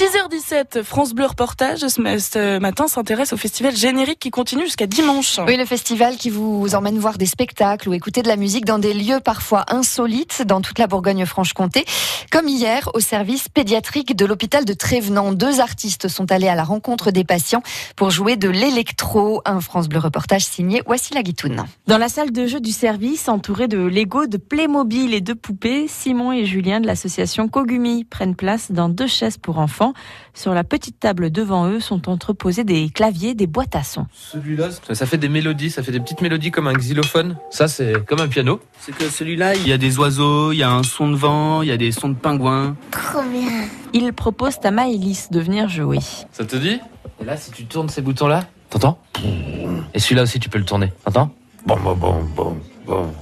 6h17, France Bleu Reportage ce matin s'intéresse au festival générique qui continue jusqu'à dimanche. Oui, le festival qui vous emmène voir des spectacles ou écouter de la musique dans des lieux parfois insolites dans toute la Bourgogne-Franche-Comté. Comme hier, au service pédiatrique de l'hôpital de Trévenant, deux artistes sont allés à la rencontre des patients pour jouer de l'électro. Un France Bleu Reportage signé Wassila Guitoun. Dans la salle de jeu du service, entouré de Lego, de Playmobil et de poupées, Simon et Julien de l'association Kogumi prennent place dans deux chaises pour enfants. Sur la petite table devant eux sont entreposés des claviers, des boîtes à sons. Celui-là, ça fait des mélodies, ça fait des petites mélodies comme un xylophone. Ça, c'est comme un piano. C'est que celui-là, il y a des oiseaux, il y a un son de vent, il y a des sons de pingouins. Trop bien. Ils proposent à Maëlys de venir jouer. Ça te dit Et là, si tu tournes ces boutons-là, t'entends Et celui-là aussi, tu peux le tourner. T'entends Bon, bon, bon, bon.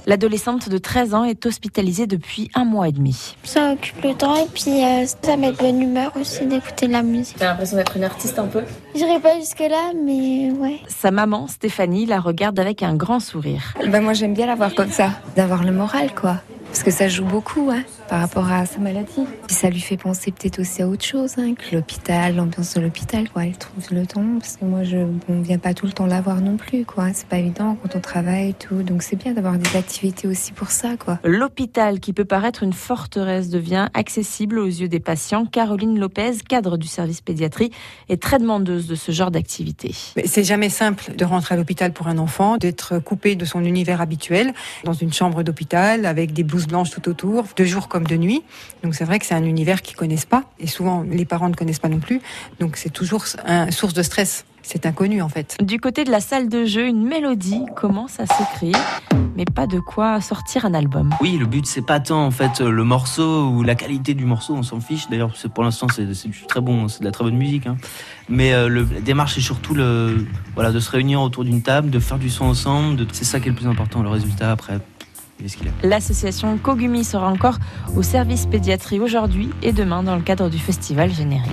L'adolescente de 13 ans est hospitalisée depuis un mois et demi. Ça occupe le temps et puis euh, ça met de bonne humeur aussi d'écouter de la musique. T'as l'impression d'être une artiste un peu? J'irai pas jusque-là, mais ouais. Sa maman, Stéphanie, la regarde avec un grand sourire. Ben moi j'aime bien la voir comme ça, d'avoir le moral quoi. Parce que ça joue beaucoup hein, par rapport à sa maladie. Et ça lui fait penser peut-être aussi à autre chose, hein, que l'hôpital, l'ambiance de l'hôpital, quoi. Elle trouve le temps, parce que moi, je ne viens pas tout le temps la voir non plus, quoi. C'est pas évident quand on travaille et tout. Donc c'est bien d'avoir des activités aussi pour ça, quoi. L'hôpital, qui peut paraître une forteresse, devient accessible aux yeux des patients. Caroline Lopez, cadre du service pédiatrie, est très demandeuse de ce genre d'activité. C'est jamais simple de rentrer à l'hôpital pour un enfant, d'être coupé de son univers habituel, dans une chambre d'hôpital, avec des blouses blanches tout autour, de jour comme de nuit. Donc c'est vrai que c'est un univers qu'ils connaissent pas et souvent les parents ne connaissent pas non plus. Donc c'est toujours une source de stress. C'est inconnu en fait. Du côté de la salle de jeu, une mélodie commence à s'écrire, mais pas de quoi sortir un album. Oui, le but c'est pas tant en fait le morceau ou la qualité du morceau, on s'en fiche. D'ailleurs, pour l'instant c'est très bon, c'est de la très bonne musique. Hein. Mais euh, le, la démarche est surtout le, voilà, de se réunir autour d'une table, de faire du son ensemble. C'est ça qui est le plus important. Le résultat après, L'association Kogumi sera encore au service pédiatrie aujourd'hui et demain dans le cadre du festival générique.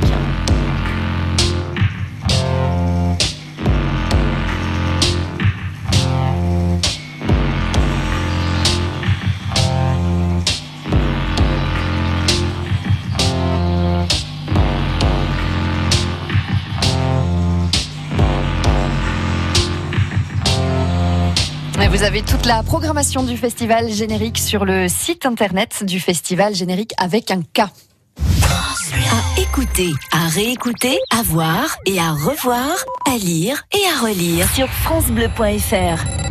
Vous avez toute la programmation du festival générique sur le site internet du festival générique avec un K. À écouter, à réécouter, à voir et à revoir, à lire et à relire sur francebleu.fr.